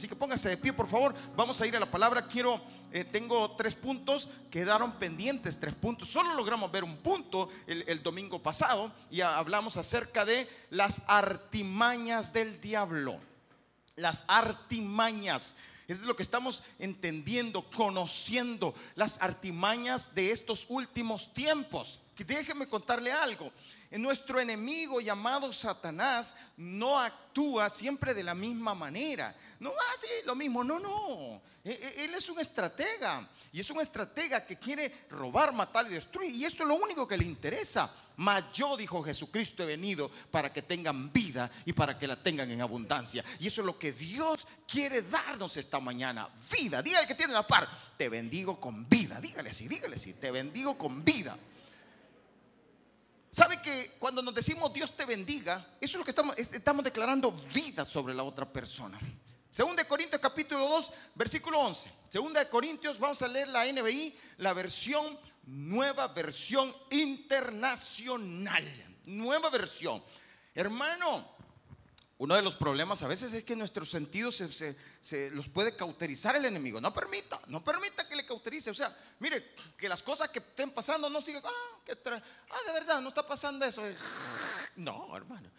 Así que póngase de pie, por favor. Vamos a ir a la palabra. Quiero, eh, tengo tres puntos, quedaron pendientes tres puntos. Solo logramos ver un punto el, domingo pasado y hablamos acerca de las artimañas del diablo. Las artimañas. Es lo que estamos entendiendo, conociendo las artimañas de estos últimos tiempos. Déjeme contarle algo. Nuestro enemigo llamado Satanás no actúa siempre de la misma manera. No hace lo mismo, no, no. E, e, él es un estratega. Y es un estratega que quiere robar, matar y destruir. Y eso es lo único que le interesa. Mas yo, dijo Jesucristo, he venido para que tengan vida y para que la tengan en abundancia. Y eso es lo que Dios quiere darnos esta mañana. Vida. Dígale que tiene la par. Te bendigo con vida. Dígale así, dígale así. Te bendigo con vida. ¿Sabe que cuando nos decimos Dios te bendiga, eso es lo que estamos, estamos declarando vida sobre la otra persona? Segunda de Corintios capítulo 2, versículo 11. Segunda de Corintios, vamos a leer la NBI, la versión, nueva versión internacional. Nueva versión. Hermano, uno de los problemas a veces es que nuestros sentidos se, los puede cauterizar el enemigo. No permita, no permita O sea, mire, que las cosas que estén pasando no sigan, ah, que ah, de verdad, no está pasando eso. No, hermano.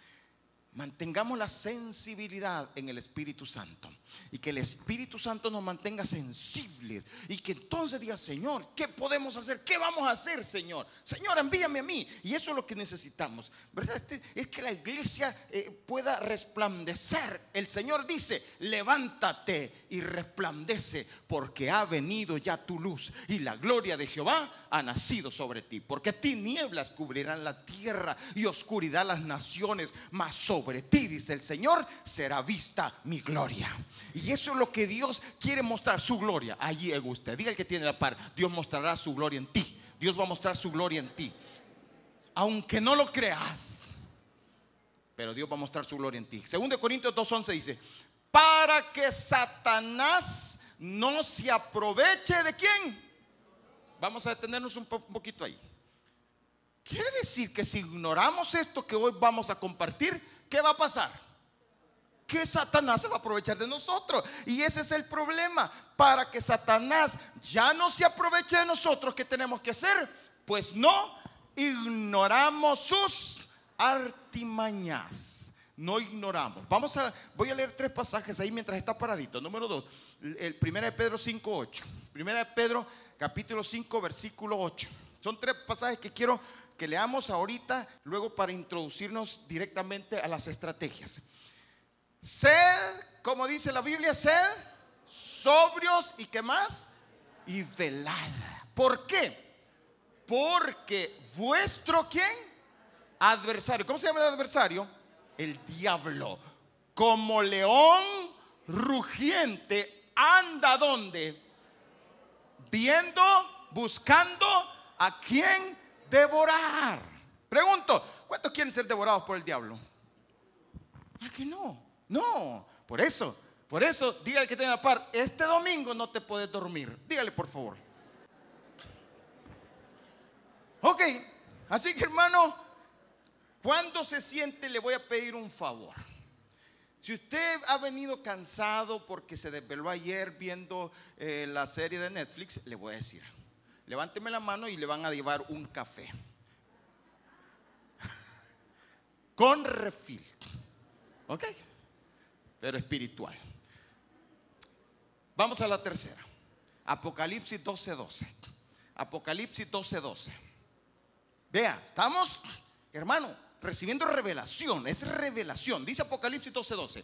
Mantengamos la sensibilidad en el Espíritu Santo y que el Espíritu Santo nos mantenga sensibles y que entonces diga, Señor, ¿qué podemos hacer? ¿Qué vamos a hacer, Señor? Señor, envíame a mí. Y eso es lo que necesitamos, ¿verdad? Este, es que la iglesia eh, pueda resplandecer. El Señor dice, levántate y resplandece porque ha venido ya tu luz y la gloria de Jehová ha nacido sobre ti. Porque tinieblas cubrirán la tierra y oscuridad las naciones, mas sobre ti, dice el Señor, será vista mi gloria. Y eso es lo que Dios quiere mostrar, su gloria. Allí es usted. Diga el que tiene la par, Dios mostrará su gloria en ti. Dios va a mostrar su gloria en ti. Aunque no lo creas, pero Dios va a mostrar su gloria en ti. Segundo Corintios 2.11 dice, para que Satanás no se aproveche de quién. Vamos a detenernos un, un poquito ahí. Quiere decir que si ignoramos esto que hoy vamos a compartir, ¿qué va a pasar? Que Satanás se va a aprovechar de nosotros. Y ese es el problema. Para que Satanás ya no se aproveche de nosotros, ¿qué tenemos que hacer? Pues no ignoramos sus artimañas. No ignoramos. Vamos a, voy a leer tres pasajes ahí mientras está paradito. Número dos, el primero de Pedro 5, 8. Primera de Pedro, capítulo 5, versículo 8. Son tres pasajes que quiero que leamos ahorita, luego para introducirnos directamente a las estrategias. Sed, como dice la Biblia, sed sobrios y qué más? Y velada. ¿Por qué? Porque vuestro quién? Adversario. ¿Cómo se llama el adversario? El diablo. Como león rugiente anda donde? Viendo, buscando a quién devorar. Pregunto, ¿cuántos quieren ser devorados por el diablo? ¿A que no? No, por eso, por eso, dígale que tenga par, este domingo no te puedes dormir. Dígale, por favor. Ok, así que hermano, cuando se siente le voy a pedir un favor. Si usted ha venido cansado porque se desveló ayer viendo eh, la serie de Netflix, le voy a decir, levánteme la mano y le van a llevar un café. Con refil. ¿Ok? Pero espiritual. Vamos a la tercera. Apocalipsis 12:12. Apocalipsis 12:12. Vea, estamos, hermano, recibiendo revelación. Es revelación. Dice Apocalipsis 12:12.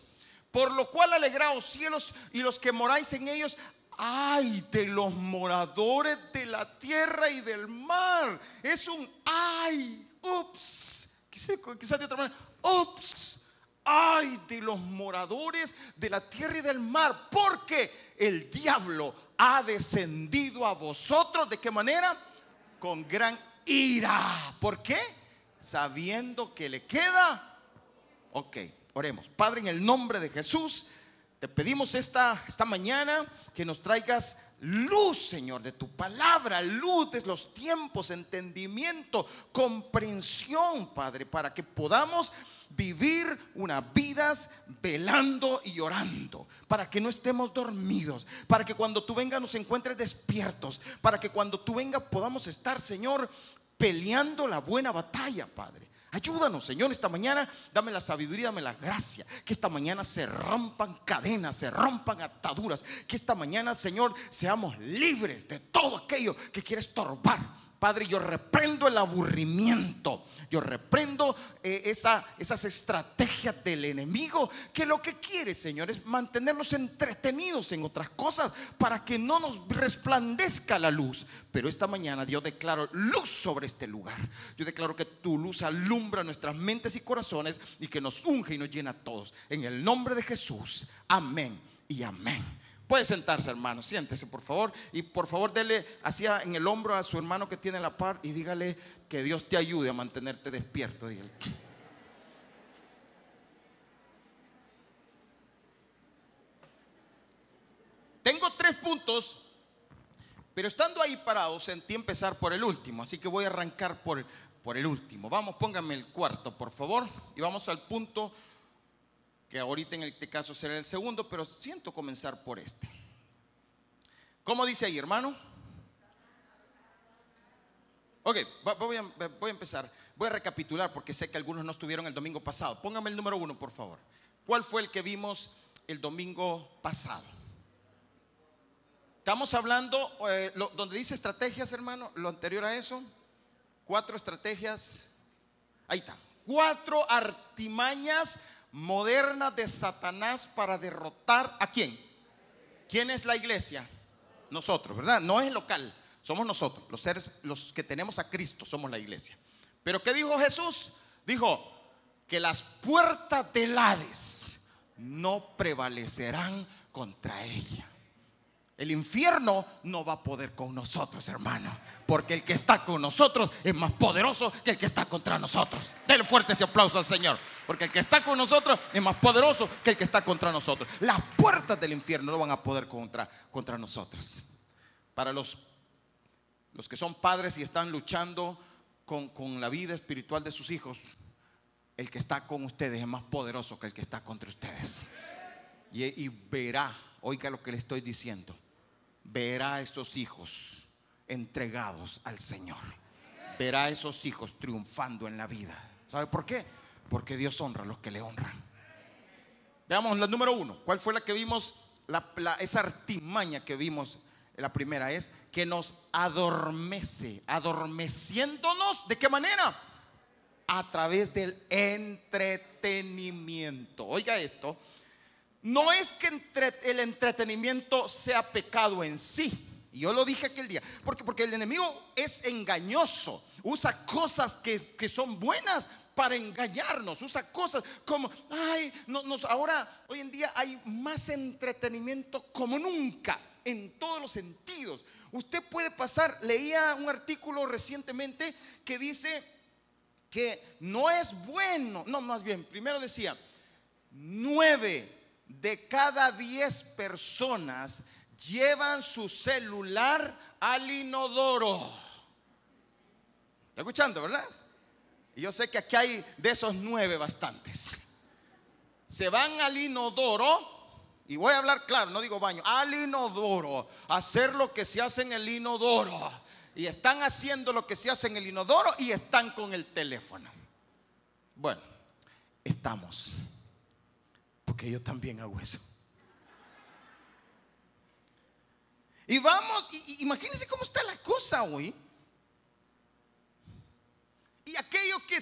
Por lo cual alegraos cielos y los que moráis en ellos. Ay de los moradores de la tierra y del mar. Es un ay. Ups. Quizás de otra manera. Ups ay de los moradores de la tierra y del mar, porque el diablo ha descendido a vosotros. ¿De qué manera? Con gran ira. ¿Por qué? Sabiendo que le queda. Ok, oremos. Padre, en el nombre de Jesús, te pedimos esta, esta mañana que nos traigas luz, Señor, de tu palabra, luz de los tiempos, entendimiento, comprensión, Padre, para que podamos vivir unas vidas velando y orando, para que no estemos dormidos, para que cuando tú vengas nos encuentres despiertos, para que cuando tú vengas podamos estar, Señor, peleando la buena batalla, Padre. Ayúdanos, Señor, esta mañana. Dame la sabiduría, dame la gracia. Que esta mañana se rompan cadenas, se rompan ataduras. Que esta mañana, Señor, seamos libres de todo aquello que quiere estorbar. Padre, yo reprendo el aburrimiento. Yo reprendo eh, esa, esas estrategias del enemigo que lo que quiere, Señor, es mantenernos entretenidos en otras cosas para que no nos resplandezca la luz. Pero esta mañana Dios declaro luz sobre este lugar. Yo declaro que tu luz alumbra nuestras mentes y corazones y que nos unge y nos llena a todos. En el nombre de Jesús. Amén y amén. Puede sentarse, hermano. Siéntese, por favor. Y por favor, dele hacia en el hombro a su hermano que tiene la par y dígale que Dios te ayude a mantenerte despierto. Tengo tres puntos, pero estando ahí parado sentí empezar por el último, así que voy a arrancar por, por el último. Vamos, póngame el cuarto, por favor, y vamos al punto ahorita en este caso será el segundo, pero siento comenzar por este. ¿Cómo dice ahí, hermano? Ok, voy a, voy a, empezar. Voy a recapitular porque sé que algunos no estuvieron el domingo pasado. Póngame el número uno, por favor. ¿Cuál fue el que vimos el domingo pasado? Estamos hablando, eh, donde dice estrategias, hermano, lo anterior a eso. Cuatro estrategias. Ahí está. Cuatro artimañas moderna de Satanás para derrotar a quién? ¿Quién es la iglesia? Nosotros, ¿verdad? No es el local, somos nosotros, los seres, los que tenemos a Cristo, somos la iglesia. Pero ¿qué dijo Jesús? Dijo que las puertas del Hades no prevalecerán contra ella. El infierno no va a poder con nosotros, hermano. Porque el que está con nosotros es más poderoso que el que está contra nosotros. Denle fuerte ese aplauso al Señor. Porque el que está con nosotros es más poderoso que el que está contra nosotros. Las puertas del infierno no van a poder contra, contra nosotros. Para los, los que son padres y están luchando con, la vida espiritual de sus hijos, el que está con ustedes es más poderoso que el que está contra ustedes. Y, y verá, oiga lo que le estoy diciendo verá a esos hijos entregados al Señor. Verá a esos hijos triunfando en la vida. ¿Sabe por qué? Porque Dios honra a los que le honran. Veamos la número uno. ¿Cuál fue la que vimos? esa artimaña que vimos. La primera es que nos adormece, adormeciéndonos. ¿De qué manera? A través del entretenimiento. Oiga esto no es que el entretenimiento sea pecado en sí. Yo lo dije aquel día. Porque, porque el enemigo es engañoso. Usa cosas que, son buenas para engañarnos. Usa cosas como, ay, nos, ahora, hoy en día hay más entretenimiento como nunca, en todos los sentidos. Usted puede pasar, leía un artículo recientemente que dice que no es bueno, no, más bien, primero decía, nueve de cada 10 personas llevan su celular al inodoro. ¿Está escuchando, verdad? Y yo sé que aquí hay de esos nueve bastantes. Se van al inodoro, y voy a hablar claro, no digo baño, al inodoro, hacer lo que se hace en el inodoro. Y están haciendo lo que se hace en el inodoro y están con el teléfono. Bueno, estamos porque yo también hago eso. Y vamos, y, imagínense cómo está la cosa hoy. Y aquello que,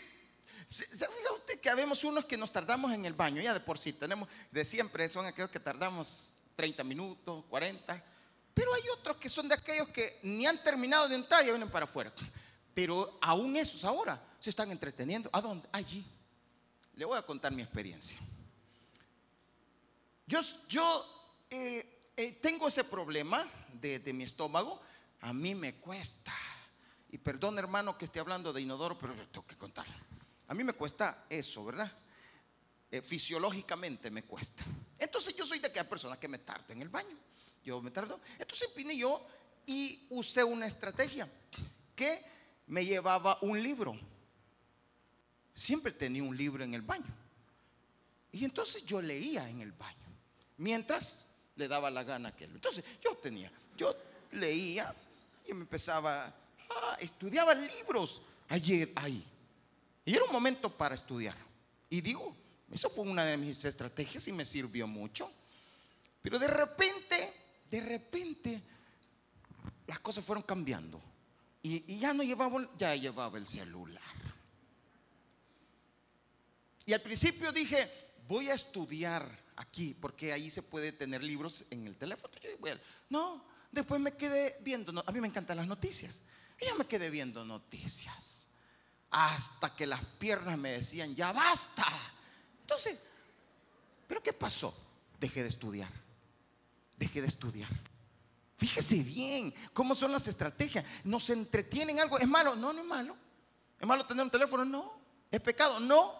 ¿se, fija usted que habemos unos que nos tardamos en el baño? Ya de por sí, tenemos, de siempre son aquellos que tardamos 30 minutos, 40. Pero hay otros que son de aquellos que ni han terminado de entrar y vienen para afuera. Pero aún esos ahora se están entreteniendo. ¿A dónde? Allí. Le voy a contar mi experiencia. Yo, eh, eh, tengo ese problema de, mi estómago. A mí me cuesta. Y perdón, hermano, que esté hablando de inodoro, pero tengo que contar. A mí me cuesta eso, ¿verdad? Eh, fisiológicamente me cuesta. Entonces yo soy de aquella persona que me tarda en el baño. Yo me tardo. Entonces vine yo y usé una estrategia que me llevaba un libro. siempre tenía un libro en el baño. Y entonces yo leía en el baño, mientras le daba la gana a aquel. Entonces yo tenía, yo leía y me empezaba, ah, estudiaba libros allí, ahí. Y era un momento para estudiar. Y digo, eso fue una de mis estrategias y me sirvió mucho. Pero de repente, de repente, las cosas fueron cambiando. Y, ya no llevaba, ya llevaba el celular. Y al principio dije, voy a estudiar aquí, porque ahí se puede tener libros en el teléfono. no, después me quedé viendo, a mí me encantan las noticias. Y ya me quedé viendo noticias. Hasta que las piernas me decían, ya basta. Entonces, ¿pero qué pasó? Dejé de estudiar. Dejé de estudiar. Fíjese bien cómo son las estrategias. Nos entretienen algo. ¿Es malo? No, no es malo. ¿Es malo tener un teléfono? No. ¿Es pecado? No.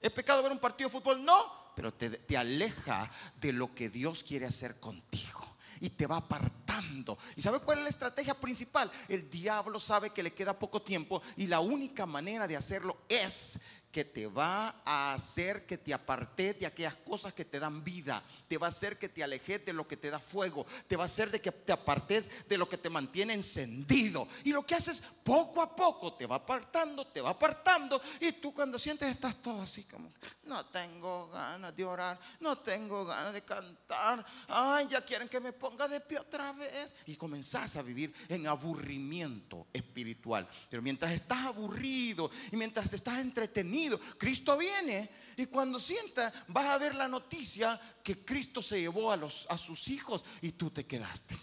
¿Es pecado ver un partido de fútbol? No. Pero te, te aleja de lo que Dios quiere hacer contigo y te va apartando. ¿Y sabe cuál es la estrategia principal? El diablo sabe que le queda poco tiempo y la única manera de hacerlo es que te va a hacer que te apartes de aquellas cosas que te dan vida, te va a hacer que te alejes de lo que te da fuego, te va a hacer de que te apartes de lo que te mantiene encendido. Y lo que haces poco a poco te va apartando, te va apartando. Y tú cuando sientes estás todo así como, no tengo ganas de orar, no tengo ganas de cantar, ay, ya quieren que me ponga de pie otra vez y comenzás a vivir en aburrimiento espiritual. Pero mientras estás aburrido y mientras te estás entretenido, Cristo viene y cuando sienta vas a ver la noticia que Cristo se llevó a, los, a sus hijos y tú te quedaste.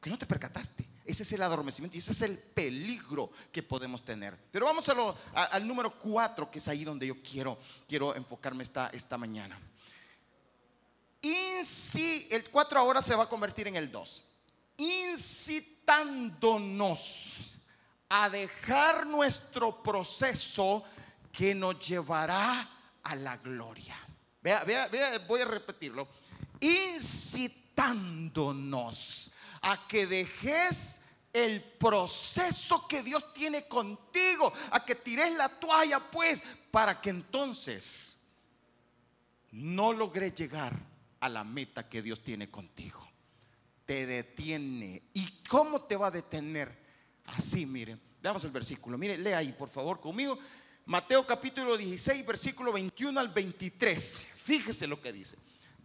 Que no te percataste. Ese es el adormecimiento y ese es el peligro que podemos tener. Pero vamos a al número cuatro, que es ahí donde yo quiero, quiero enfocarme esta, esta mañana. Inci, el 4 ahora se va a convertir en el 2. Incitándonos a dejar nuestro proceso que nos llevará a la gloria. Vea, vea, vea, voy a repetirlo. Incitándonos a que dejes el proceso que Dios tiene contigo, a que tires la toalla, pues, para que entonces no logres llegar a la meta que Dios tiene contigo. Te detiene. ¿Y cómo te va a detener? Así, miren. Veamos el versículo. Mire, lea ahí, por favor, conmigo. Mateo capítulo 16, versículo 21 al 23. Fíjese lo que dice.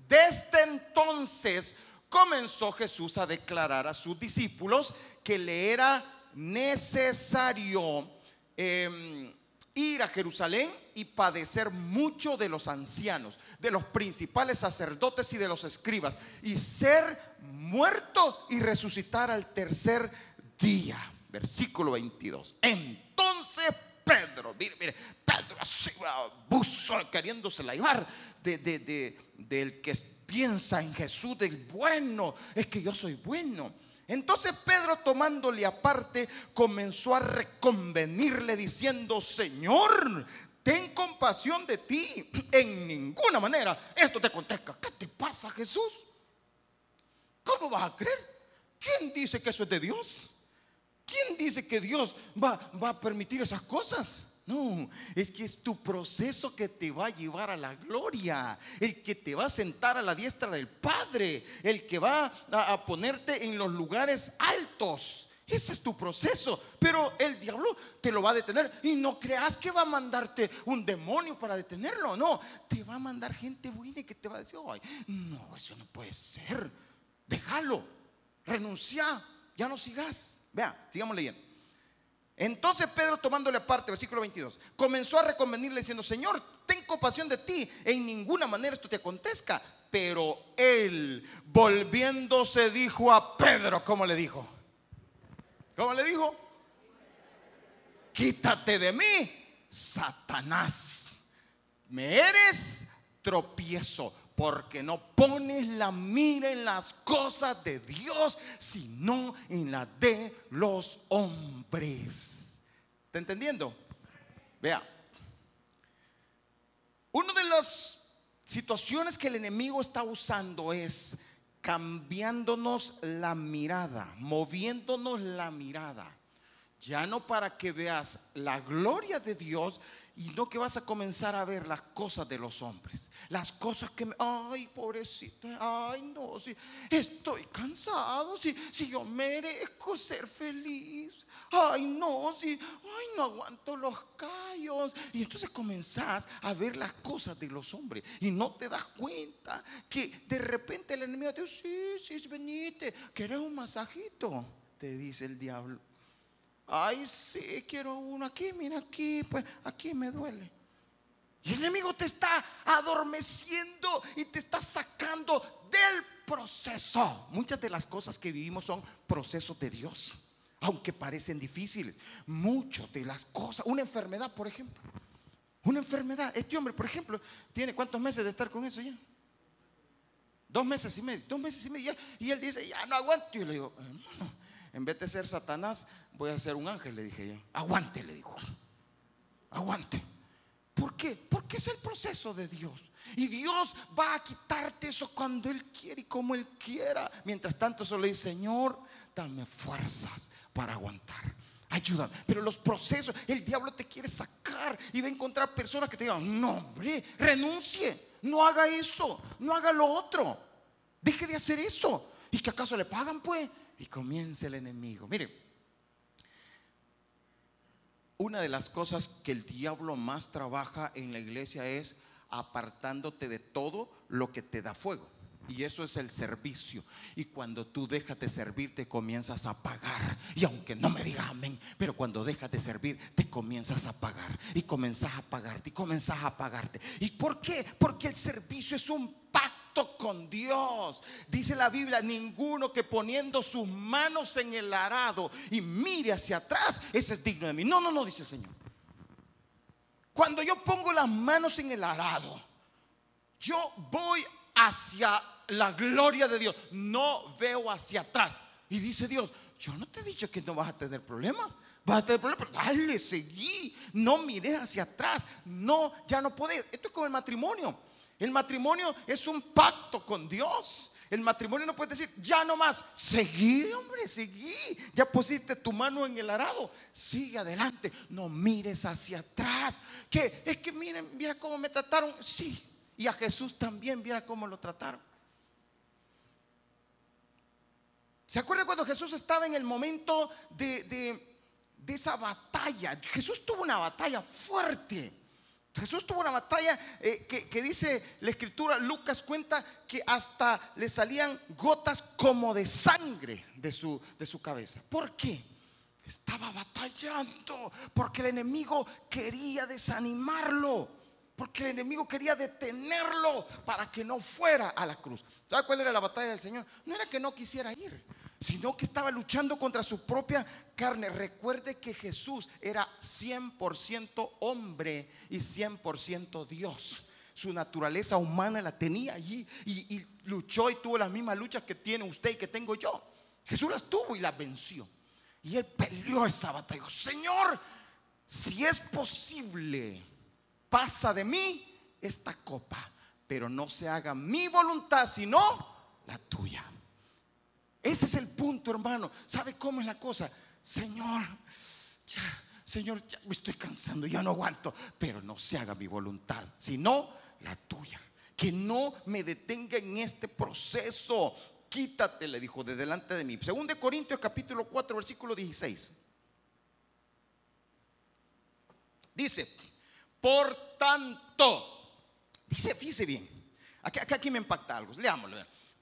Desde entonces comenzó Jesús a declarar a sus discípulos que le era necesario em, ir a Jerusalén y padecer mucho de los ancianos, de los principales sacerdotes y de los escribas, y ser muerto y resucitar al tercer día. Versículo 22. Entonces Pedro, mire, mire, Pedro así, abuso, queriéndose la llevar de, de, del que piensa en Jesús, del bueno, es que yo soy bueno. Entonces Pedro tomándole aparte comenzó a reconvenirle diciendo, Señor, ten compasión de ti. En ninguna manera esto te acontezca. ¿Qué te pasa Jesús? ¿Cómo vas a creer? ¿Quién dice que eso es de Dios? ¿Quién dice que Dios va, a permitir esas cosas? No, es que es tu proceso que te va a llevar a la gloria, el que te va a sentar a la diestra del Padre, el que va a, ponerte en los lugares altos. Ese es tu proceso, pero el diablo te lo va a detener y no creas que va a mandarte un demonio para detenerlo, no, te va a mandar gente buena que te va a decir, Ay, no, eso no puede ser, déjalo, renuncia, ya no sigas. Vea, sigamos leyendo. Entonces Pedro tomándole aparte, versículo 22, comenzó a reconvenirle diciendo, Señor, ten compasión de ti, en ninguna manera esto te acontezca. Pero él, volviéndose, dijo a Pedro, ¿cómo le dijo? ¿Cómo le dijo? Quítate de mí, Satanás. Me eres tropiezo porque no pones la mira en las cosas de Dios, sino en la de los hombres. ¿Está entendiendo? Vea, una de las situaciones que el enemigo está usando es cambiándonos la mirada, moviéndonos la mirada. Ya no para que veas la gloria de Dios y no que vas a comenzar a ver las cosas de los hombres. Las cosas que, me, ay, pobrecito, ay, no, si estoy cansado, si, si yo merezco ser feliz. Ay, no, si, ay, no aguanto los callos. Y entonces comenzás a ver las cosas de los hombres y no te das cuenta que de repente el enemigo te dice, sí, sí, venite, ¿quieres un masajito? Te dice el diablo. Ay, sí, quiero uno aquí, mira aquí, pues aquí me duele. Y el enemigo te está adormeciendo y te está sacando del proceso. Muchas de las cosas que vivimos son procesos de Dios, aunque parecen difíciles. Muchas de las cosas, una enfermedad, por ejemplo. Una enfermedad. Este hombre, por ejemplo, tiene cuántos meses de estar con eso ya? Dos meses y medio, dos meses y medio. Y él dice, ya no aguanto. Y yo le digo, hermano, en vez de ser Satanás, voy a ser un ángel, le dije yo. Aguante, le dijo. Aguante. ¿Por qué? Porque es el proceso de Dios. Y Dios va a quitarte eso cuando Él quiere y como Él quiera. Mientras tanto, solo dice, Señor, dame fuerzas para aguantar. Ayúdame. Pero los procesos, el diablo te quiere sacar y va a encontrar personas que te digan, no, hombre, renuncie, no haga eso, no haga lo otro. Deje de hacer eso. ¿Y que acaso le pagan, pues? Y comienza el enemigo. Mire, una de las cosas que el diablo más trabaja en la iglesia es apartándote de todo lo que te da fuego. Y eso es el servicio. Y cuando tú dejas de servir, te comienzas a pagar. Y aunque no me digas amén, pero cuando dejas de servir, te comienzas a pagar. Y comenzas a pagarte. Y comenzas a pagarte. ¿Y por qué? Porque el servicio es un pacto con Dios. Dice la Biblia, ninguno que poniendo sus manos en el arado y mire hacia atrás, ese es digno de mí. No, no, no, dice el Señor. Cuando yo pongo las manos en el arado, yo voy hacia la gloria de Dios, no veo hacia atrás. Y dice Dios, yo no te he dicho que no vas a tener problemas. Vas a tener problemas, pero dale, seguí. No mires hacia atrás. No, ya no puedes. Esto es como el matrimonio. El matrimonio es un pacto con Dios. El matrimonio no puede decir, ya no más, seguí, hombre, seguí. Ya pusiste tu mano en el arado, sigue adelante, no mires hacia atrás. Que es que miren, mira cómo me trataron. Sí, y a Jesús también, mira cómo lo trataron. ¿Se acuerda cuando Jesús estaba en el momento de, de esa batalla? Jesús tuvo una batalla fuerte. Jesús tuvo una batalla eh, que, dice la escritura, Lucas cuenta que hasta le salían gotas como de sangre de su, de su cabeza. ¿Por qué? Estaba batallando porque el enemigo quería desanimarlo, porque el enemigo quería detenerlo para que no fuera a la cruz. ¿Sabe cuál era la batalla del Señor? No era que no quisiera ir, sino que estaba luchando contra su propia carne. Recuerde que Jesús era 100% hombre y 100% Dios. Su naturaleza humana la tenía allí y, luchó y tuvo las mismas luchas que tiene usted y que tengo yo. Jesús las tuvo y las venció. Y él peleó esa batalla. Señor, si es posible, pasa de mí esta copa, pero no se haga mi voluntad, sino la tuya. Ese es el punto, hermano. ¿Sabe cómo es la cosa? Señor, ya, Señor, ya me estoy cansando, ya no aguanto, pero no se haga mi voluntad, sino la tuya. Que no me detenga en este proceso. Quítate, le dijo, de delante de mí. Según de Corintios capítulo 4, versículo 16. Dice, por tanto, dice, fíjese bien, aquí, aquí me impacta algo, leámoslo.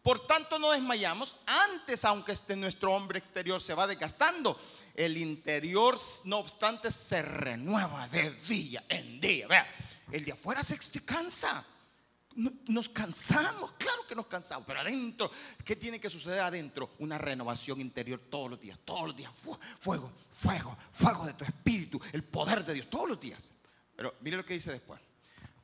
Por tanto, no desmayamos. Antes, aunque este nuestro hombre exterior se va desgastando, el interior, no obstante, se renueva de día en día. Vea, el de afuera se, cansa. Nos cansamos, claro que nos cansamos, pero adentro, ¿qué tiene que suceder adentro? Una renovación interior todos los días, todos los días. Fuego, fuego, fuego de tu espíritu, el poder de Dios, todos los días. Pero mire lo que dice después.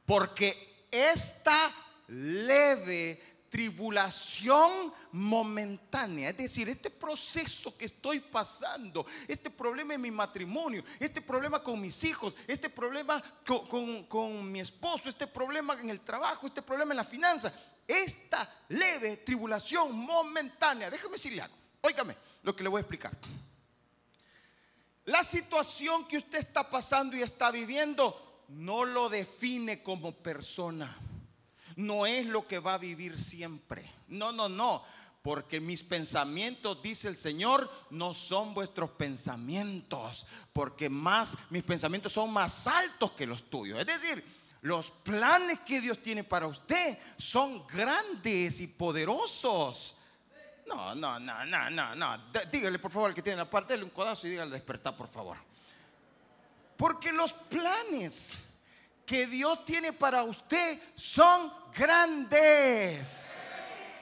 Porque esta leve tribulación momentánea. Es decir, este proceso que estoy pasando, este problema en mi matrimonio, este problema con mis hijos, este problema con, mi esposo, este problema en el trabajo, este problema en la finanza, esta leve tribulación momentánea. Déjame decirle algo. Óigame lo que le voy a explicar. La situación que usted está pasando y está viviendo no lo define como persona. No es lo que va a vivir siempre. No, no, no. Porque mis pensamientos, dice el Señor, no son vuestros pensamientos. Porque más, mis pensamientos son más altos que los tuyos. Es decir, los planes que Dios tiene para usted son grandes y poderosos. No, no, no, no, no, no. Dígale por favor al que tiene la parte, dale un codazo y dígale despertar, por favor. Porque los planes que Dios tiene para usted son grandes.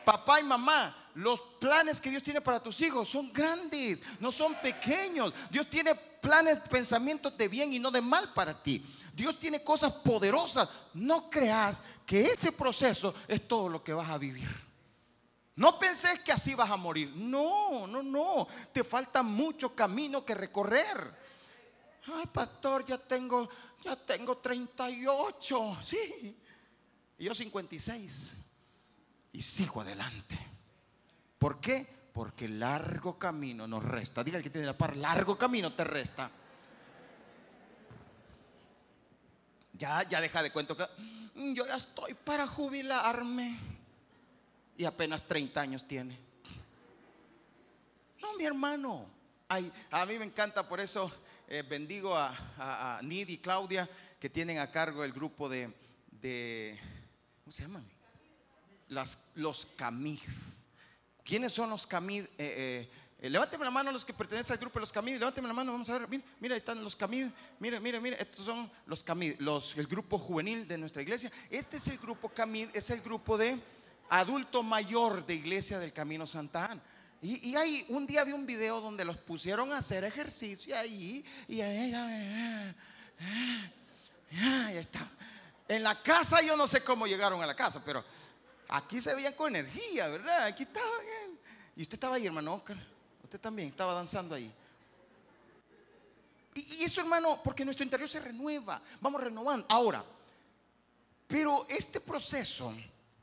Papá y mamá, los planes que Dios tiene para tus hijos son grandes, no son pequeños. Dios tiene planes, pensamientos de bien y no de mal para ti. Dios tiene cosas poderosas. No creas que ese proceso es todo lo que vas a vivir. No pensés que así vas a morir. No, no, no. Te falta mucho camino que recorrer. Ay, pastor, ya tengo, ya tengo 38. Sí. Y yo 56. Y sigo adelante. ¿Por qué? Porque largo camino nos resta. Diga el que tiene la par, largo camino te resta. Ya, ya deja de cuento que mm, yo ya estoy para jubilarme. Y apenas 30 años tiene. No, mi hermano. Ay, a mí me encanta, por eso eh, bendigo a, a, Nid y Claudia que tienen a cargo el grupo de, ¿cómo se llaman? Los CAMIF. ¿Quiénes son los CAMIF? Eh, eh, levánteme la mano los que pertenecen al grupo de los Camid. Levánteme la mano, vamos a ver. Mira, mira ahí están los Camid. Mira, mira, mira. Estos son los Camid, los, el grupo juvenil de nuestra iglesia. Este es el grupo Camid, es el grupo de adulto mayor de Iglesia del Camino Santa Ana. Y, y ahí un día vi un video donde los pusieron a hacer ejercicio ahí. Y ahí, ahí está. En la casa yo no sé cómo llegaron a la casa, pero aquí se veían con energía, ¿verdad? Aquí estaba bien. Y usted estaba ahí, hermano Oscar también estaba danzando ahí. Y, eso, hermano, porque nuestro interior se renueva, vamos renovando. Ahora, pero este proceso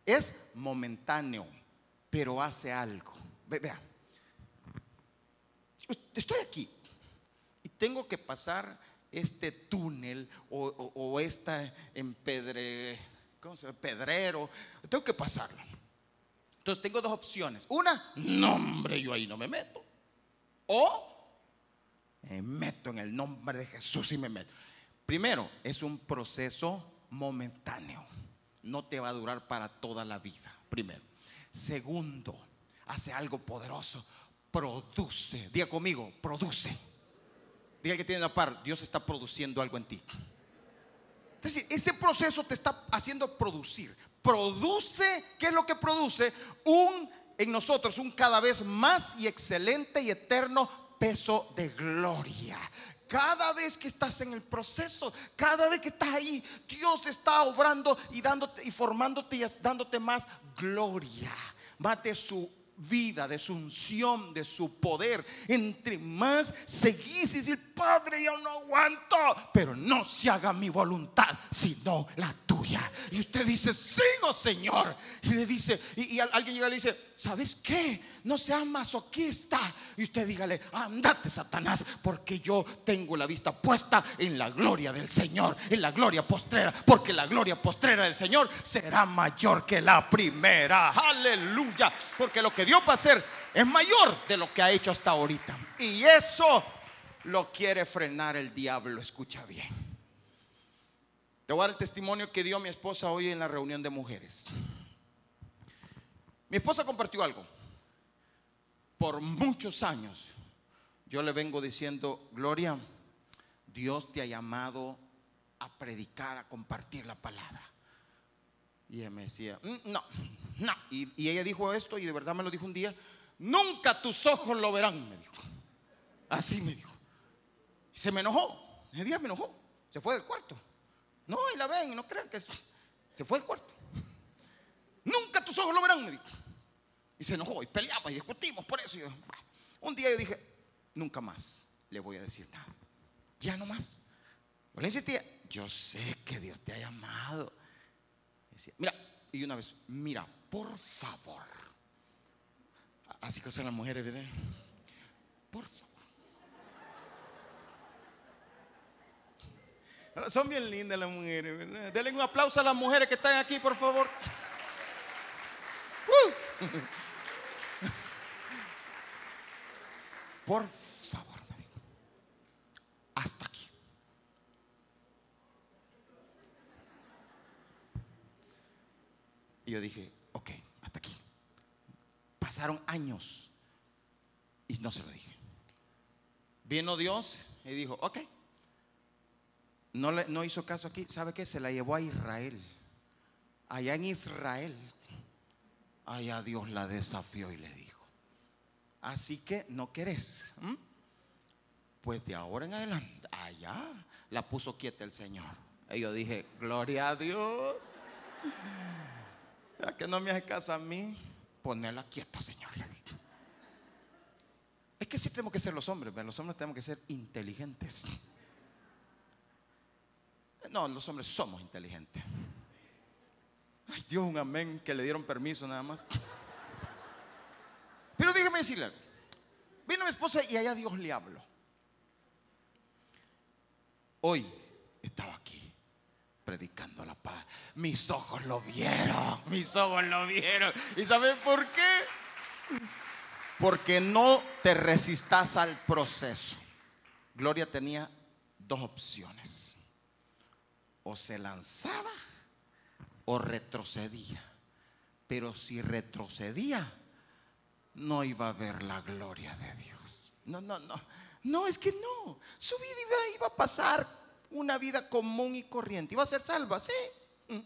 es momentáneo, pero hace algo. Vea, estoy aquí y tengo que pasar este túnel o, esta empedre, ¿cómo se llama? pedrero, tengo que pasarlo. Entonces tengo dos opciones. Una, no hombre, yo ahí no me meto. O me meto en el nombre de Jesús y me meto. Primero, es un proceso momentáneo. No te va a durar para toda la vida. Primero. Segundo, hace algo poderoso. Produce. Diga conmigo, produce. Diga que tiene la par. Dios está produciendo algo en ti. Entonces, ese proceso te está haciendo producir. Produce, ¿qué es lo que produce? Un en nosotros un cada vez más y excelente y eterno peso de gloria. Cada vez que estás en el proceso, cada vez que estás ahí, Dios está obrando y dándote y formándote y dándote más gloria. Mate su vida, de su unción, de su poder. Entre más seguís y decir, Padre, yo no aguanto, pero no se haga mi voluntad, sino la. Y usted dice, sigo, Señor. Y le dice, y, alguien llega y le dice, ¿sabes qué? No seas masoquista. Y usted dígale, andate, Satanás, porque yo tengo la vista puesta en la gloria del Señor, en la gloria postrera, porque la gloria postrera del Señor será mayor que la primera. Aleluya. Porque lo que Dios va a hacer es mayor de lo que ha hecho hasta ahorita. Y eso lo quiere frenar el diablo. Escucha bien. Te voy a dar el testimonio que dio mi esposa hoy en la reunión de mujeres. Mi esposa compartió algo. Por muchos años yo le vengo diciendo, Gloria, Dios te ha llamado a predicar, a compartir la palabra. Y ella me decía, mm, no, no. Y, ella dijo esto y de verdad me lo dijo un día, nunca tus ojos lo verán, me dijo. Así me dijo. Y se me enojó, ese día me enojó, se fue del cuarto. No, y la ven, no crean que se fue del cuarto. Nunca tus ojos lo verán, me dijo. Y se enojó y peleamos y discutimos por eso. un día yo dije, nunca más le voy a decir nada. Ya no más. Yo le insistía, yo sé que Dios te ha llamado. mira, y una vez, mira, por favor. Así que son las mujeres, ¿verdad? Por favor. Son bien lindas las mujeres, ¿verdad? Denle un aplauso a las mujeres que están aquí, por favor. Uh. Por favor, me dijo. Hasta aquí. Y yo dije, ok, hasta aquí. Pasaron años y no se lo dije. Vino Dios y dijo, ok. No, le, no hizo caso aquí. ¿Sabe qué? Se la llevó a Israel. Allá en Israel. Allá Dios la desafió y le dijo. Así que no querés. ¿m? Pues de ahora en adelante, allá la puso quieta el Señor. Y yo dije, gloria a Dios. Ya que no me hace caso a mí, ponela quieta, Señor. Es que sí tenemos que ser los hombres, ¿verdad? los hombres tenemos que ser inteligentes. No, los hombres somos inteligentes. Ay, Dios, un amén, que le dieron permiso nada más. Pero déjeme decirle. Vino mi esposa y allá Dios le habló. Hoy estaba aquí predicando la paz. Mis ojos lo vieron, mis ojos lo vieron. ¿Y saben por qué? Porque no te resistas al proceso. Gloria tenía dos opciones. O se lanzaba o retrocedía. Pero si retrocedía, no iba a ver la gloria de Dios. No, no, no. No, es que no. Su vida iba, a pasar una vida común y corriente. Iba a ser salva, sí. Mm.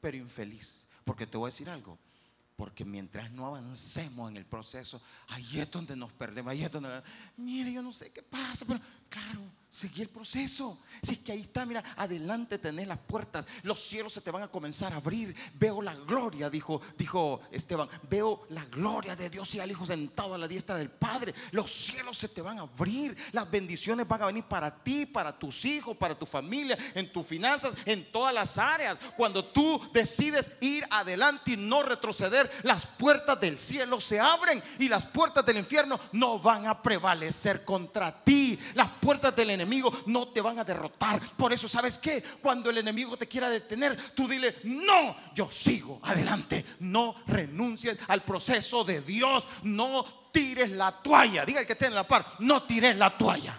Pero infeliz. Porque te voy a decir algo. Porque mientras no avancemos en el proceso, ahí es donde nos perdemos. Ahí es donde, mire, yo no sé qué pasa, pero claro, seguí el proceso. Si es que ahí está, mira, adelante tenés las puertas, los cielos se te van a comenzar a abrir. Veo la gloria, dijo, dijo Esteban, veo la gloria de Dios y al Hijo sentado a la diestra del Padre. Los cielos se te van a abrir, las bendiciones van a venir para ti, para tus hijos, para tu familia, en tus finanzas, en todas las áreas. Cuando tú decides ir adelante y no retroceder, las puertas del cielo se abren y las puertas del infierno no van a prevalecer contra ti. Las puertas del enemigo no te van a derrotar. Por eso, ¿sabes qué? Cuando el enemigo te quiera detener, tú dile, no, yo sigo adelante. No renuncies al proceso de Dios. No tires la toalla. Diga el que esté en la par, no tires la toalla.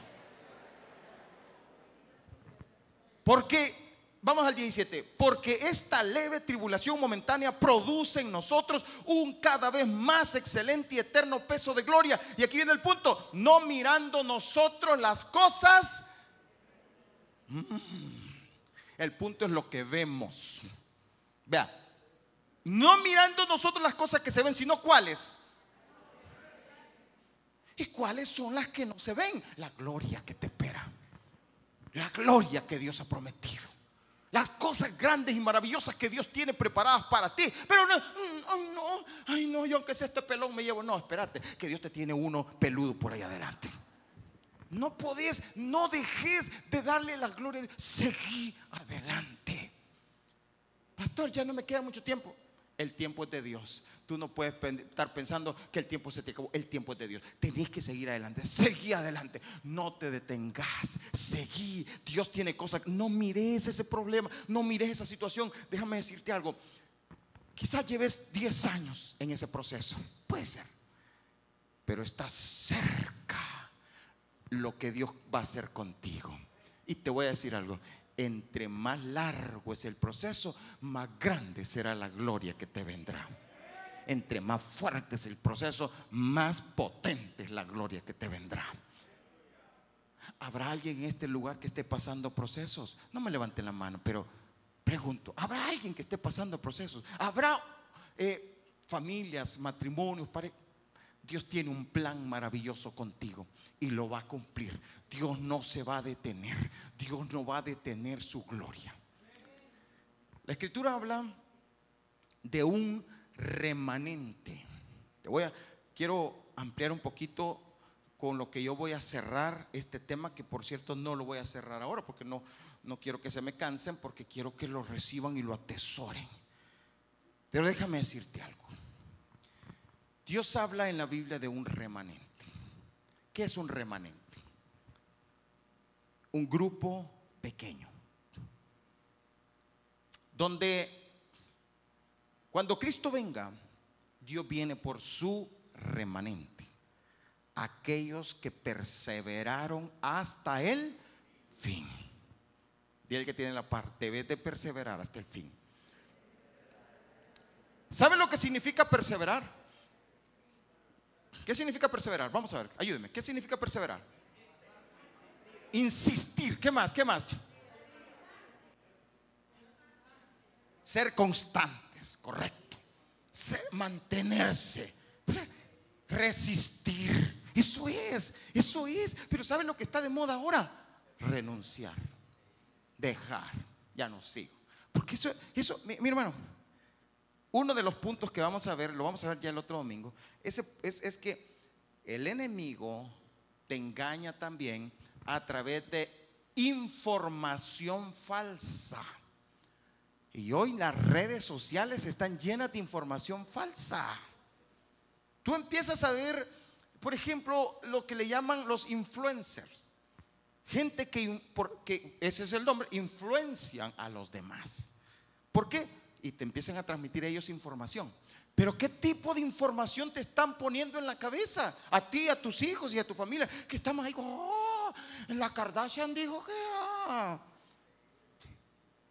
Porque Vamos al 17. Porque esta leve tribulación momentánea produce en nosotros un cada vez más excelente y eterno peso de gloria. Y aquí viene el punto. No mirando nosotros las cosas. Mm. El punto es lo que vemos. Vea. No mirando nosotros las cosas que se ven, sino cuáles. ¿Y cuáles son las que no se ven? La gloria que te espera. La gloria que Dios ha prometido las cosas grandes y maravillosas que Dios tiene preparadas para ti. Pero no, ay no, ay no, yo aunque sea este pelón me llevo. No, espérate, que Dios te tiene uno peludo por ahí adelante. No podés, no dejes de darle la gloria. Seguí adelante. Pastor, ya no me queda mucho tiempo. El tiempo es de Dios. Tú no puedes estar pensando que el tiempo se te acabó. El tiempo es de Dios. Tenés que seguir adelante. Seguí adelante. No te detengas. Seguí. Dios tiene cosas. No mires ese problema. No mires esa situación. Déjame decirte algo. Quizás lleves 10 años en ese proceso. Puede ser. Pero está cerca lo que Dios va a hacer contigo. Y te voy a decir algo entre más largo es el proceso, más grande será la gloria que te vendrá. Entre más fuerte es el proceso, más potente es la gloria que te vendrá. ¿Habrá alguien en este lugar que esté pasando procesos? No me levanten la mano, pero pregunto, ¿habrá alguien que esté pasando procesos? ¿Habrá eh, familias, matrimonios? Dios tiene un plan maravilloso contigo y lo va a cumplir. Dios no se va a detener. Dios no va a detener su gloria. La escritura habla de un remanente. Te voy a quiero ampliar un poquito con lo que yo voy a cerrar este tema que por cierto no lo voy a cerrar ahora porque no no quiero que se me cansen porque quiero que lo reciban y lo atesoren. Pero déjame decirte algo. Dios habla en la Biblia de un remanente. ¿Qué es un remanente? Un grupo pequeño. donde cuando Cristo venga, Dios viene por su remanente. Aquellos que perseveraron hasta el fin. El que tiene la parte, debe de perseverar hasta el fin. ¿Saben lo que significa perseverar? ¿Qué significa perseverar? Vamos a ver, ayúdenme. ¿Qué significa perseverar? Insistir. ¿Qué más? ¿Qué más? Ser constantes, correcto. mantenerse. Resistir. Eso es, eso es. Pero ¿saben lo que está de moda ahora? Renunciar. Dejar. Ya no sigo. Porque eso, eso, mi, hermano, uno de los puntos que vamos a ver, lo vamos a ver ya el otro domingo, es, que el enemigo te engaña también a través de información falsa. Y hoy las redes sociales están llenas de información falsa. Tú empiezas a ver, por ejemplo, lo que le llaman los influencers. Gente que, porque ese es el nombre, influencian a los demás. ¿Por qué? Y te empiezan a transmitir ellos información. Pero ¿qué tipo de información te están poniendo en la cabeza? A ti, a tus hijos y a tu familia. Que estamos ahí, oh, la Kardashian dijo que... Ah.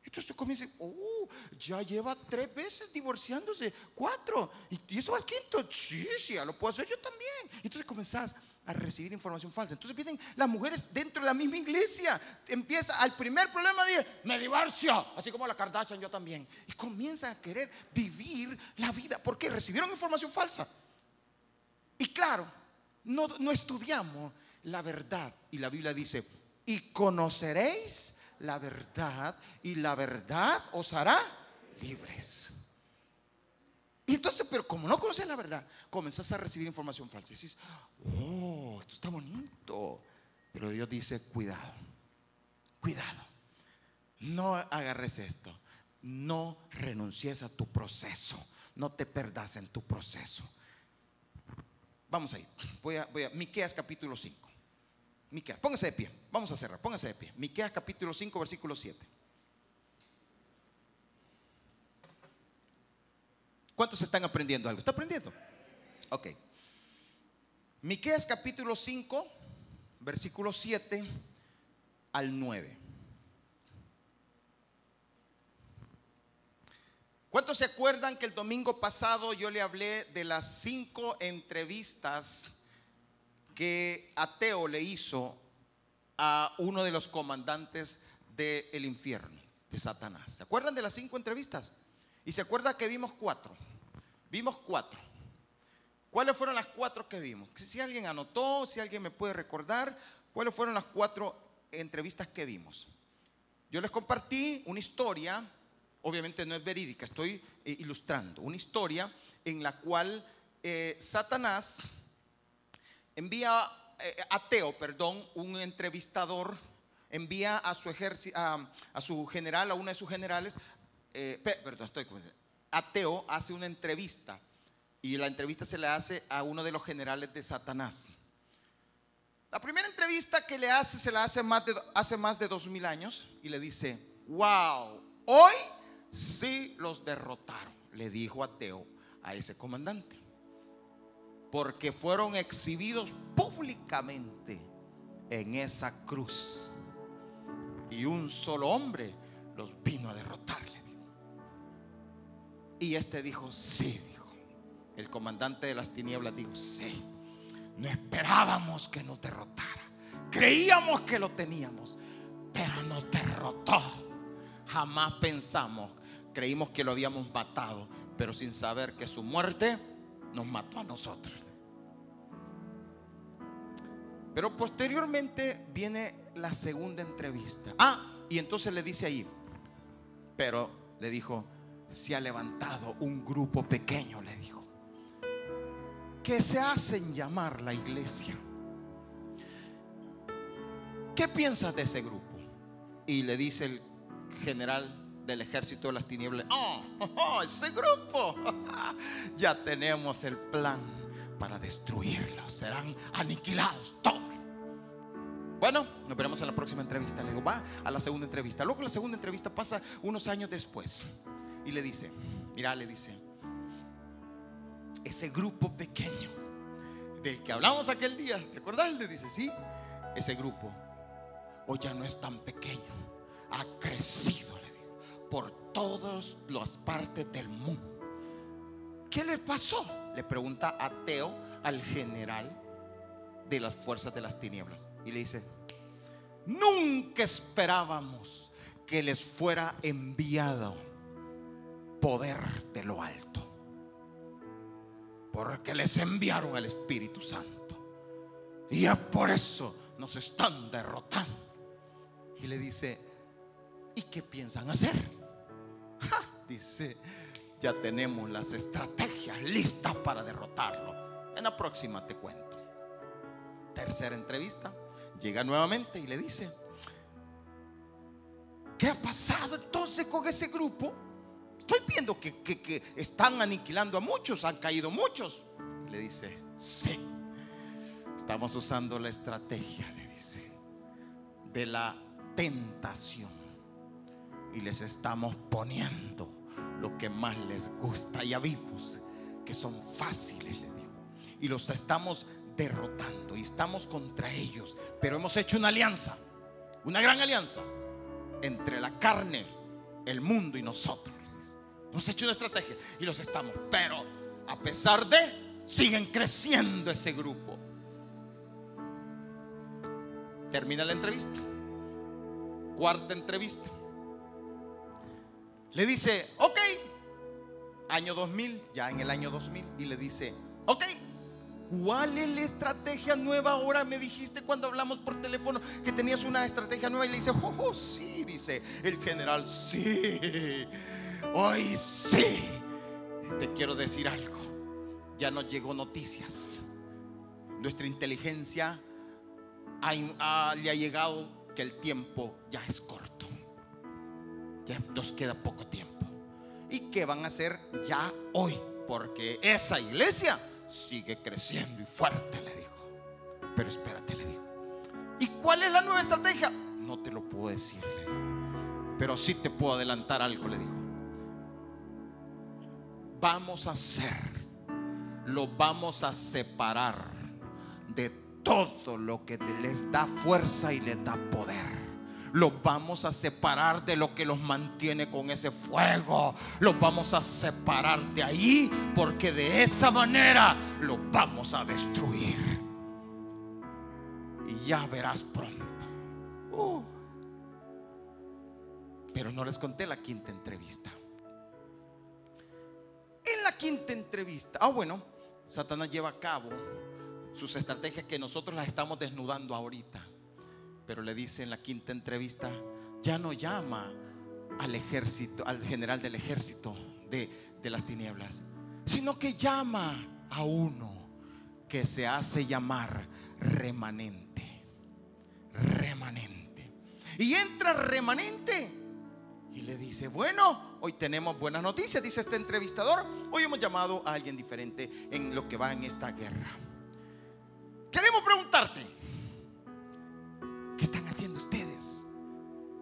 Entonces tú comienzas, oh, ya lleva tres veces divorciándose, cuatro, y, eso al quinto, sí, sí, ya lo puedo hacer yo también. Entonces comenzás a recibir información falsa. Entonces vienen las mujeres dentro de la misma iglesia. Empieza al primer problema de me divorcio, así como la Kardashian yo también. Y comienzan a querer vivir la vida porque recibieron información falsa. Y claro, no, no estudiamos la verdad. Y la Biblia dice, y conoceréis la verdad y la verdad os hará libres. Y entonces, pero como no conoces la verdad, comenzás a recibir información falsa. Y dices, oh, esto está bonito. Pero Dios dice, cuidado, cuidado. No agarres esto. No renuncies a tu proceso. No te perdas en tu proceso. Vamos ahí. Voy a, voy a Miqueas capítulo 5. Miqueas, póngase de pie. Vamos a cerrar, póngase de pie. Miqueas capítulo 5, versículo 7. ¿Cuántos están aprendiendo algo? ¿Está aprendiendo? Ok. Miqueas capítulo 5, versículo 7 al 9. ¿Cuántos se acuerdan que el domingo pasado yo le hablé de las cinco entrevistas que Ateo le hizo a uno de los comandantes del infierno, de Satanás. ¿Se acuerdan de las cinco entrevistas? Y se acuerda que vimos cuatro. Vimos cuatro. ¿Cuáles fueron las cuatro que vimos? Si alguien anotó, si alguien me puede recordar, ¿cuáles fueron las cuatro entrevistas que vimos? Yo les compartí una historia, obviamente no es verídica, estoy eh, ilustrando, una historia en la cual eh, Satanás envía, eh, ateo, perdón, un entrevistador, envía a su ejército, a, su general, a uno de sus generales, eh, estoy ateo hace una entrevista y la entrevista se le hace a uno de los generales de Satanás. La primera entrevista que le hace se la hace hace más de dos mil años y le dice, wow, hoy sí los derrotaron, le dijo ateo a ese comandante porque fueron exhibidos públicamente en esa cruz. Y un solo hombre los vino a derrotarle. Y este dijo, sí, dijo. El comandante de las tinieblas dijo, sí. No esperábamos que nos derrotara. Creíamos que lo teníamos, pero nos derrotó. Jamás pensamos, creímos que lo habíamos matado, pero sin saber que su muerte nos mató a nosotros. Pero posteriormente viene la segunda entrevista. Ah, y entonces le dice ahí, pero le dijo, se ha levantado un grupo pequeño, le dijo, que se hacen llamar la iglesia. ¿Qué piensas de ese grupo? Y le dice el general del ejército de las tinieblas, oh, oh ese grupo, ya tenemos el plan para destruirlos, serán aniquilados todos. Bueno, nos veremos en la próxima entrevista. Le digo, va a la segunda entrevista. Luego la segunda entrevista pasa unos años después. Y le dice, mira, le dice, ese grupo pequeño del que hablamos aquel día, ¿te acuerdas? Le dice, sí, ese grupo hoy ya no es tan pequeño, ha crecido, le digo, por todas las partes del mundo. ¿Qué le pasó? Le pregunta a Teo, al general de las fuerzas de las tinieblas. Y le dice, nunca esperábamos que les fuera enviado poder de lo alto. Porque les enviaron al Espíritu Santo. Y ya por eso nos están derrotando. Y le dice, ¿y qué piensan hacer? dice, ya tenemos las estrategias listas para derrotarlo. En la próxima te cuento. Tercera entrevista, llega nuevamente y le dice, ¿qué ha pasado entonces con ese grupo? Estoy viendo que, están aniquilando a muchos, han caído muchos. Le dice, sí, estamos usando la estrategia, le dice, de la tentación. Y les estamos poniendo lo que más les gusta. Ya vimos que son fáciles, le digo. Y los estamos derrotando y estamos contra ellos. Pero hemos hecho una alianza, una gran alianza entre la carne, el mundo y nosotros. Hemos hecho una estrategia y los estamos. Pero a pesar de, siguen creciendo ese grupo. Termina la entrevista. Cuarta entrevista. Le dice, ok, año 2000, ya en el año 2000, y le dice, ok, ¿cuál es la estrategia nueva ahora? Me dijiste cuando hablamos por teléfono que tenías una estrategia nueva y le dice, oh, oh sí, dice el general, sí, hoy sí. Te quiero decir algo, ya nos llegó noticias. Nuestra inteligencia le ha llegado que el tiempo ya es corto. Ya nos queda poco tiempo. ¿Y qué van a hacer ya hoy? Porque esa iglesia sigue creciendo y fuerte, le dijo. Pero espérate, le dijo. ¿Y cuál es la nueva estrategia? No te lo puedo decir, le dijo. Pero sí te puedo adelantar algo, le dijo. Vamos a hacer, lo vamos a separar de todo lo que les da fuerza y les da poder los vamos a separar de lo que los mantiene con ese fuego. Los vamos a separar de ahí porque de esa manera los vamos a destruir. Y ya verás pronto. Uh. Pero no les conté la quinta entrevista. Quinta entrevista, ah bueno, Satanás lleva a cabo sus estrategias que nosotros las estamos desnudando ahorita. Pero le dice en la quinta entrevista, ya no llama al ejército, al general del ejército de, de las tinieblas, sino que llama a uno que se hace llamar remanente. Remanente. Y entra remanente y le dice, bueno, hoy tenemos buenas noticias, dice este entrevistador. Hoy hemos llamado a alguien diferente en lo que va en esta guerra. Queremos preguntarte, ¿Qué están haciendo ustedes?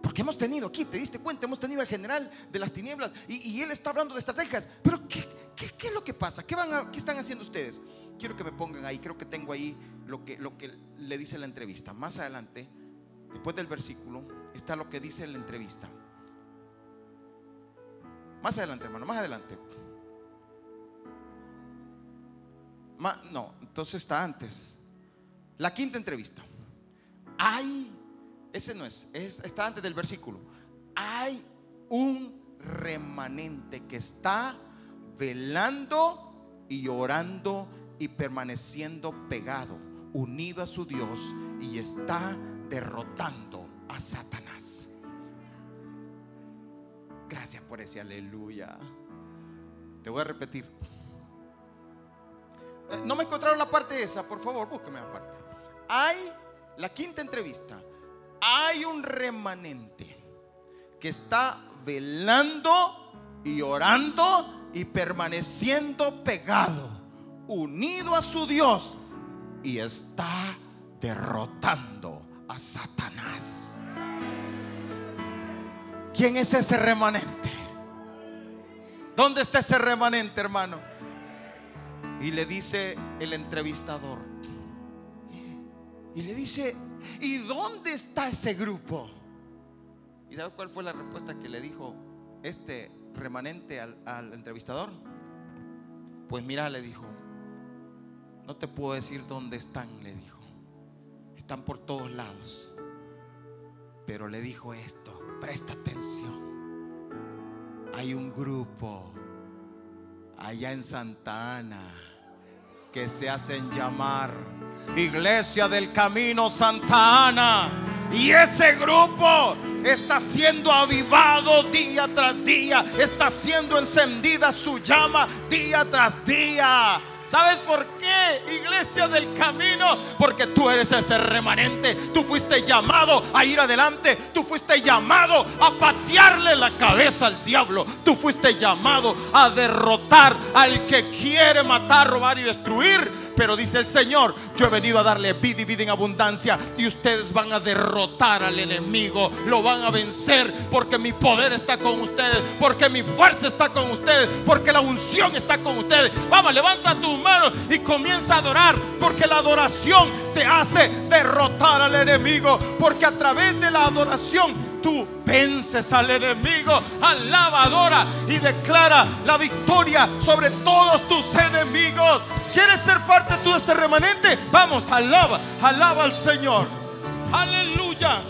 Porque hemos tenido aquí, te diste cuenta, hemos tenido al general de las tinieblas y, él está hablando de estrategias. Pero ¿qué, es lo que pasa? ¿Qué, van ¿Qué están haciendo ustedes? Quiero que me pongan ahí, creo que tengo ahí lo que le dice la entrevista. Más adelante, después del versículo, está lo que dice la entrevista. Más adelante, hermano, más adelante. no, entonces está antes. La quinta entrevista. Hay, ese no es, está antes del versículo. Hay un remanente que está velando y orando y permaneciendo pegado, unido a su Dios y está derrotando a Satanás. Gracias por ese aleluya. Te voy a repetir. Eh, no me encontraron la parte esa, por favor, búsqueme la parte. Hay la quinta entrevista, hay un remanente que está velando y orando y permaneciendo pegado, unido a su Dios y está derrotando a Satanás. ¿Quién es ese remanente? ¿Dónde está ese remanente, hermano? Y le dice el entrevistador. Y le dice, ¿y dónde está ese grupo? ¿Y sabe cuál fue la respuesta que le dijo este remanente al entrevistador? Pues mira, le dijo, no te puedo decir dónde están, le dijo. Están por todos lados. Pero le dijo esto, presta atención. Hay un grupo allá en Santa Ana que se hacen llamar Iglesia del Camino Santa Ana. Y ese grupo está siendo avivado día tras día, está siendo encendida su llama día tras día. ¿Sabes por qué, iglesia del camino? Porque tú eres ese remanente. Tú fuiste llamado a ir adelante. Tú fuiste llamado a patearle la cabeza al diablo. Tú fuiste llamado a derrotar al que quiere matar, robar y destruir. Pero dice el Señor, yo he venido a darle vida y vida en abundancia. Y ustedes van a derrotar al enemigo. Lo van a vencer porque mi poder está con ustedes. Porque mi fuerza está con ustedes. Porque la unción está con ustedes. Vamos, levanta tus manos y comienza a adorar. Porque la adoración te hace derrotar al enemigo. Porque a través de la adoración tú vences al enemigo, alaba, adora y declara la victoria sobre todos tus enemigos. ¿Quieres ser parte tú de este remanente? Vamos, alaba, alaba al Señor. Aleluya.